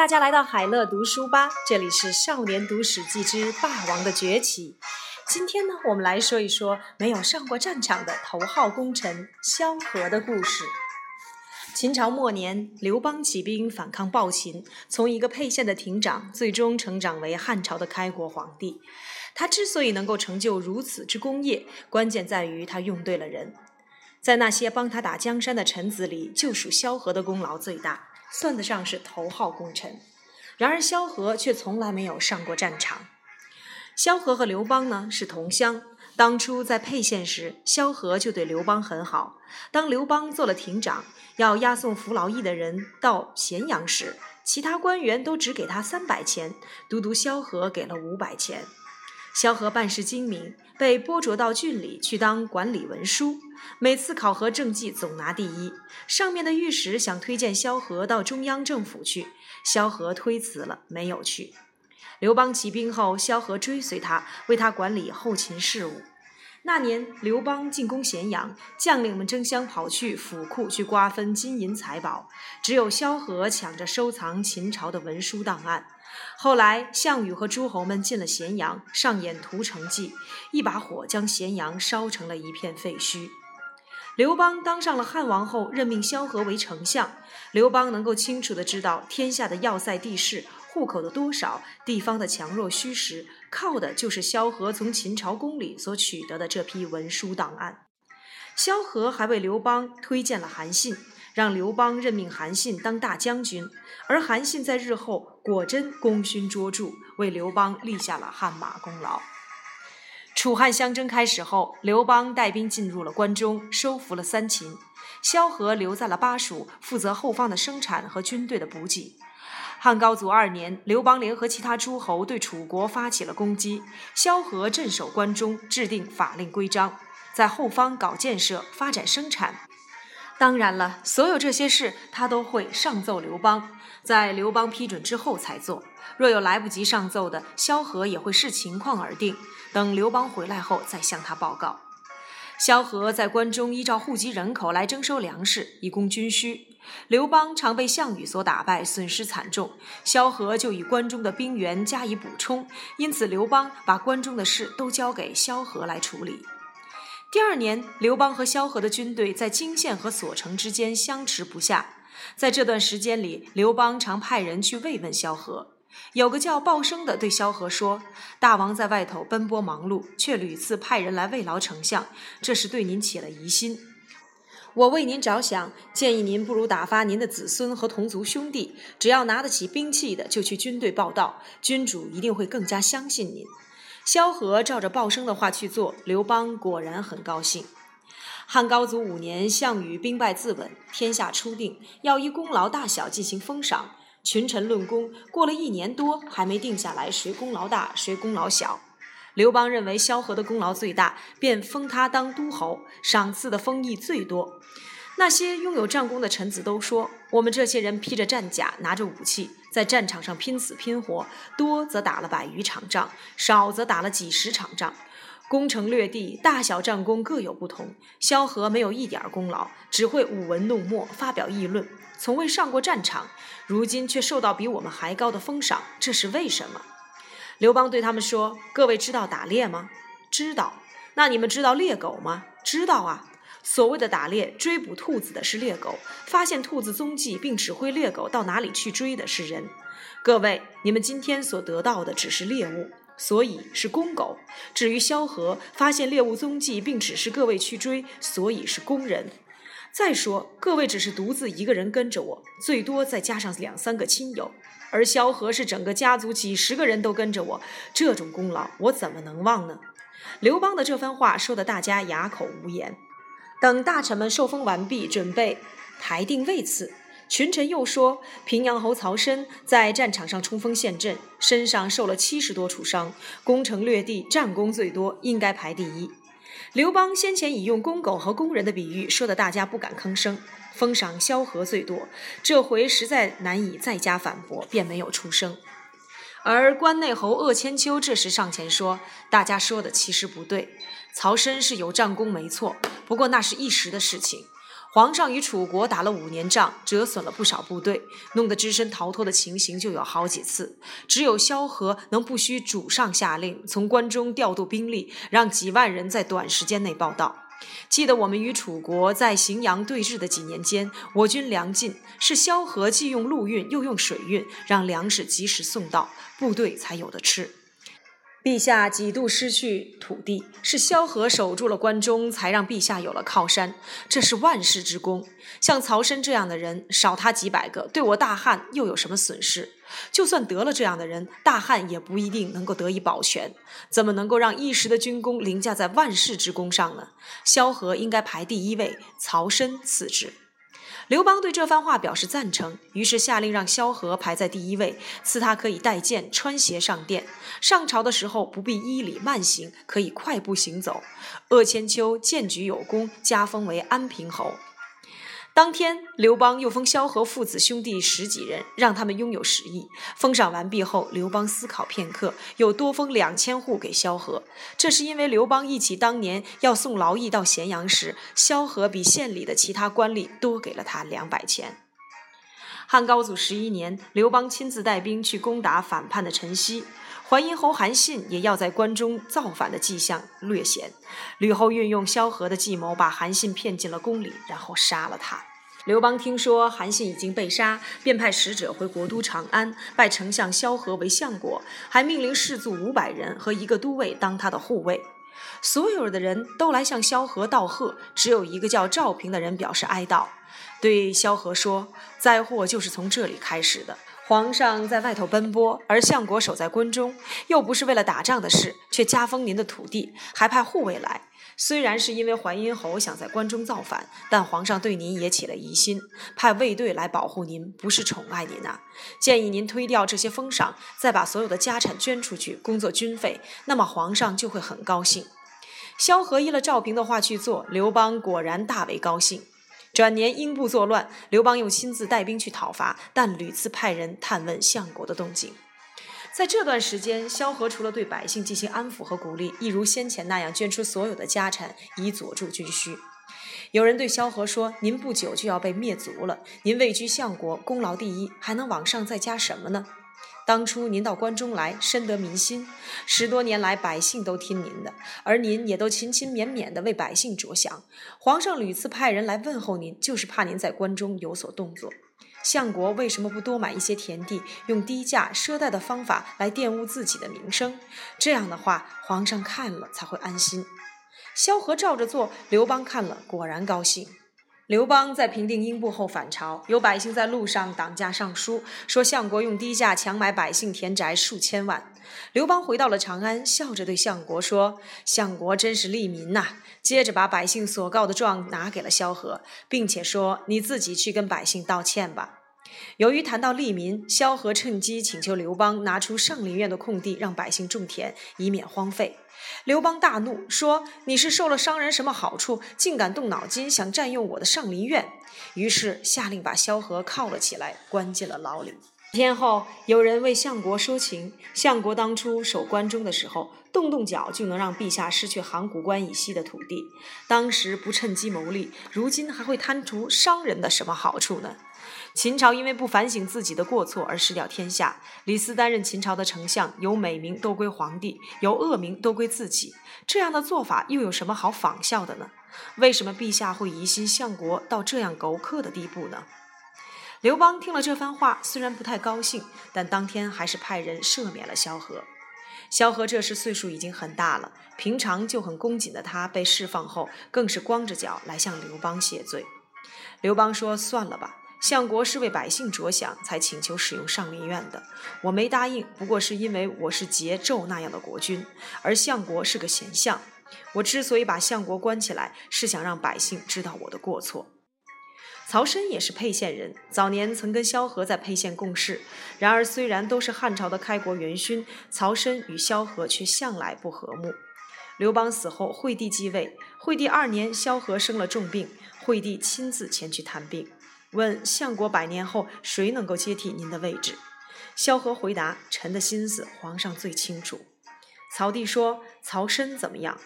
大家来到海乐读书吧，这里是《少年读史记之霸王的崛起》。今天呢，我们来说一说没有上过战场的头号功臣萧何的故事。秦朝末年，刘邦起兵反抗暴秦，从一个沛县的亭长，最终成长为汉朝的开国皇帝。他之所以能够成就如此之功业，关键在于他用对了人。在那些帮他打江山的臣子里，就属萧何的功劳最大。算得上是头号功臣，然而萧何却从来没有上过战场。萧何和刘邦呢是同乡，当初在沛县时，萧何就对刘邦很好。当刘邦做了亭长，要押送服劳役的人到咸阳时，其他官员都只给他三百钱，独独萧何给了五百钱。萧何办事精明，被拨擢到郡里去当管理文书，每次考核政绩总拿第一。上面的御史想推荐萧何到中央政府去，萧何推辞了，没有去。刘邦起兵后，萧何追随他，为他管理后勤事务。那年，刘邦进攻咸阳，将领们争相跑去府库去瓜分金银财宝，只有萧何抢着收藏秦朝的文书档案。后来，项羽和诸侯们进了咸阳，上演屠城记，一把火将咸阳烧成了一片废墟。刘邦当上了汉王后，任命萧何为丞相。刘邦能够清楚地知道天下的要塞地势、户口的多少、地方的强弱虚实，靠的就是萧何从秦朝宫里所取得的这批文书档案。萧何还为刘邦推荐了韩信。让刘邦任命韩信当大将军，而韩信在日后果真功勋卓著，为刘邦立下了汗马功劳。楚汉相争开始后，刘邦带兵进入了关中，收服了三秦。萧何留在了巴蜀，负责后方的生产和军队的补给。汉高祖二年，刘邦联合其他诸侯对楚国发起了攻击，萧何镇守关中，制定法令规章，在后方搞建设，发展生产。当然了，所有这些事他都会上奏刘邦，在刘邦批准之后才做。若有来不及上奏的，萧何也会视情况而定，等刘邦回来后再向他报告。萧何在关中依照户籍人口来征收粮食，以供军需。刘邦常被项羽所打败，损失惨重，萧何就以关中的兵源加以补充，因此刘邦把关中的事都交给萧何来处理。第二年，刘邦和萧何的军队在泾县和索城之间相持不下。在这段时间里，刘邦常派人去慰问萧何。有个叫鲍生的对萧何说：“大王在外头奔波忙碌，却屡次派人来慰劳丞相，这是对您起了疑心。我为您着想，建议您不如打发您的子孙和同族兄弟，只要拿得起兵器的，就去军队报道，君主一定会更加相信您。”萧何照着鲍生的话去做，刘邦果然很高兴。汉高祖五年，项羽兵败自刎，天下初定，要依功劳大小进行封赏，群臣论功。过了一年多，还没定下来谁功劳大，谁功劳小。刘邦认为萧何的功劳最大，便封他当都侯，赏赐的封邑最多。那些拥有战功的臣子都说：“我们这些人披着战甲，拿着武器，在战场上拼死拼活，多则打了百余场仗，少则打了几十场仗，攻城略地，大小战功各有不同。萧何没有一点功劳，只会舞文弄墨，发表议论，从未上过战场，如今却受到比我们还高的封赏，这是为什么？”刘邦对他们说：“各位知道打猎吗？知道。那你们知道猎狗吗？知道啊。”所谓的打猎，追捕兔子的是猎狗；发现兔子踪迹并指挥猎狗到哪里去追的是人。各位，你们今天所得到的只是猎物，所以是公狗；至于萧何，发现猎物踪迹并指示各位去追，所以是公人。再说，各位只是独自一个人跟着我，最多再加上两三个亲友，而萧何是整个家族几十个人都跟着我，这种功劳我怎么能忘呢？刘邦的这番话说得大家哑口无言。等大臣们受封完毕，准备排定位次，群臣又说：平阳侯曹参在战场上冲锋陷阵，身上受了七十多处伤，攻城略地，战功最多，应该排第一。刘邦先前已用公狗和工人的比喻，说的大家不敢吭声。封赏萧何最多，这回实在难以再加反驳，便没有出声。而关内侯鄂千秋这时上前说：“大家说的其实不对，曹参是有战功没错，不过那是一时的事情。皇上与楚国打了五年仗，折损了不少部队，弄得只身逃脱的情形就有好几次。只有萧何能不需主上下令，从关中调度兵力，让几万人在短时间内报到。记得我们与楚国在荥阳对峙的几年间，我军粮尽，是萧何既用陆运又用水运，让粮食及时送到，部队才有的吃。陛下几度失去土地，是萧何守住了关中，才让陛下有了靠山。这是万世之功。像曹参这样的人，少他几百个，对我大汉又有什么损失？就算得了这样的人，大汉也不一定能够得以保全。怎么能够让一时的军功凌驾在万世之功上呢？萧何应该排第一位，曹参次之。刘邦对这番话表示赞成，于是下令让萧何排在第一位，赐他可以带剑穿鞋上殿。上朝的时候不必衣礼慢行，可以快步行走。鄂千秋荐举有功，加封为安平侯。当天，刘邦又封萧何父子兄弟十几人，让他们拥有十亿。封赏完毕后，刘邦思考片刻，又多封两千户给萧何。这是因为刘邦忆起当年要送劳役到咸阳时，萧何比县里的其他官吏多给了他两百钱。汉高祖十一年，刘邦亲自带兵去攻打反叛的陈豨，淮阴侯韩信也要在关中造反的迹象略显。吕后运用萧何的计谋，把韩信骗进了宫里，然后杀了他。刘邦听说韩信已经被杀，便派使者回国都长安，拜丞相萧何为相国，还命令士卒五百人和一个都尉当他的护卫。所有的人都来向萧何道贺，只有一个叫赵平的人表示哀悼，对萧何说：“灾祸就是从这里开始的。皇上在外头奔波，而相国守在关中，又不是为了打仗的事，却加封您的土地，还派护卫来。”虽然是因为淮阴侯想在关中造反，但皇上对您也起了疑心，派卫队来保护您，不是宠爱您啊！建议您推掉这些封赏，再把所有的家产捐出去，工作军费，那么皇上就会很高兴。萧何依了赵平的话去做，刘邦果然大为高兴。转年英布作乱，刘邦又亲自带兵去讨伐，但屡次派人探问相国的动静。在这段时间，萧何除了对百姓进行安抚和鼓励，亦如先前那样捐出所有的家产以佐助军需。有人对萧何说：“您不久就要被灭族了，您位居相国，功劳第一，还能往上再加什么呢？当初您到关中来，深得民心，十多年来百姓都听您的，而您也都勤勤勉勉地为百姓着想。皇上屡次派人来问候您，就是怕您在关中有所动作。”相国为什么不多买一些田地，用低价赊贷的方法来玷污自己的名声？这样的话，皇上看了才会安心。萧何照着做，刘邦看了果然高兴。刘邦在平定英布后返朝，有百姓在路上挡驾上书，说相国用低价强买百姓田宅数千万。刘邦回到了长安，笑着对相国说：“相国真是利民呐！”接着把百姓所告的状拿给了萧何，并且说：“你自己去跟百姓道歉吧。”由于谈到利民，萧何趁机请求刘邦拿出上林苑的空地，让百姓种田，以免荒废。刘邦大怒，说：“你是受了商人什么好处，竟敢动脑筋想占用我的上林苑？”于是下令把萧何铐了起来，关进了牢里。天后，有人为相国说情，相国当初守关中的时候，动动脚就能让陛下失去函谷关以西的土地，当时不趁机谋利，如今还会贪图商人的什么好处呢？秦朝因为不反省自己的过错而失掉天下。李斯担任秦朝的丞相，有美名都归皇帝，有恶名都归自己。这样的做法又有什么好仿效的呢？为什么陛下会疑心相国到这样狗刻的地步呢？刘邦听了这番话，虽然不太高兴，但当天还是派人赦免了萧何。萧何这时岁数已经很大了，平常就很恭谨的他被释放后，更是光着脚来向刘邦谢罪。刘邦说：“算了吧。”相国是为百姓着想，才请求使用上林苑的。我没答应，不过是因为我是桀纣那样的国君，而相国是个贤相。我之所以把相国关起来，是想让百姓知道我的过错。曹参也是沛县人，早年曾跟萧何在沛县共事。然而，虽然都是汉朝的开国元勋，曹参与萧何却向来不和睦。刘邦死后，惠帝继位。惠帝二年，萧何生了重病，惠帝亲自前去探病。问相国百年后谁能够接替您的位置？萧何回答：“臣的心思，皇上最清楚。”曹帝说：“曹参怎么样？”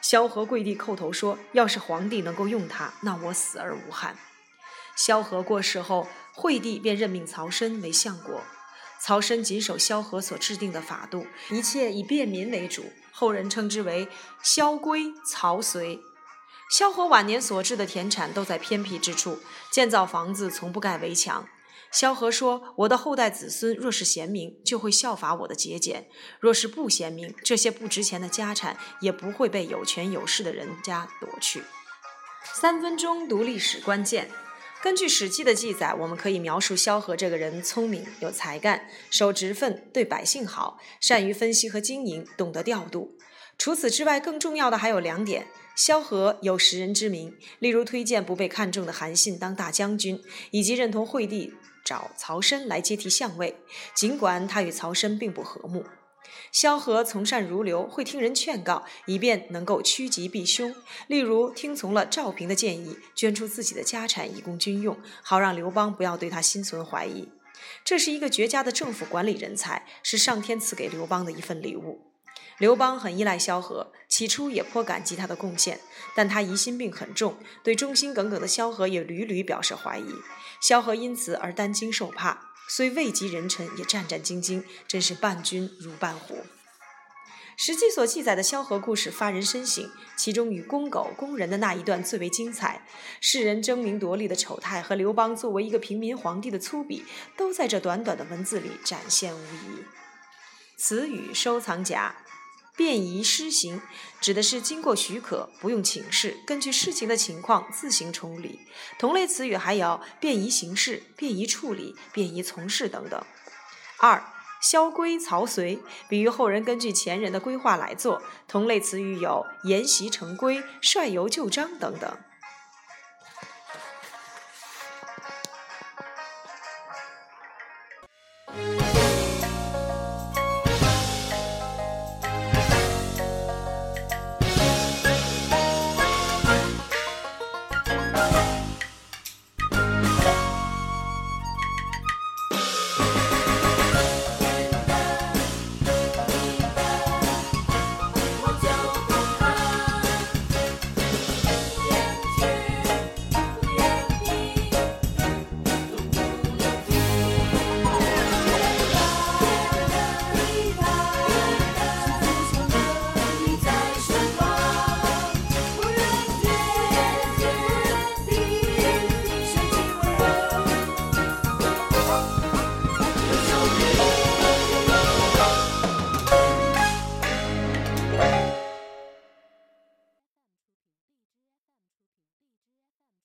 萧何跪地叩头说：“要是皇帝能够用他，那我死而无憾。”萧何过世后，惠帝便任命曹参为相国。曹参谨守萧何所制定的法度，一切以便民为主，后人称之为“萧规曹随”。萧何晚年所置的田产都在偏僻之处，建造房子从不盖围墙。萧何说：“我的后代子孙若是贤明，就会效法我的节俭；若是不贤明，这些不值钱的家产也不会被有权有势的人家夺去。”三分钟读历史关键。根据《史记》的记载，我们可以描述萧何这个人聪明、有才干、守职分、对百姓好、善于分析和经营、懂得调度。除此之外，更重要的还有两点：萧何有识人之明，例如推荐不被看中的韩信当大将军，以及认同惠帝找曹参来接替相位，尽管他与曹参并不和睦。萧何从善如流，会听人劝告，以便能够趋吉避凶。例如，听从了赵平的建议，捐出自己的家产以供军用，好让刘邦不要对他心存怀疑。这是一个绝佳的政府管理人才，是上天赐给刘邦的一份礼物。刘邦很依赖萧何，起初也颇感激他的贡献，但他疑心病很重，对忠心耿耿的萧何也屡屡表示怀疑。萧何因此而担惊受怕。虽位极人臣，也战战兢兢，真是伴君如伴虎。《史记》所记载的萧何故事发人深省，其中与公狗、攻人的那一段最为精彩。世人争名夺利的丑态和刘邦作为一个平民皇帝的粗鄙，都在这短短的文字里展现无遗。词语收藏夹。便宜施行指的是经过许可，不用请示，根据事情的情况自行处理。同类词语还有便宜行事、便宜处理、便宜从事等等。二，萧规曹随，比喻后人根据前人的规划来做。同类词语有沿袭成规、率由就章等等。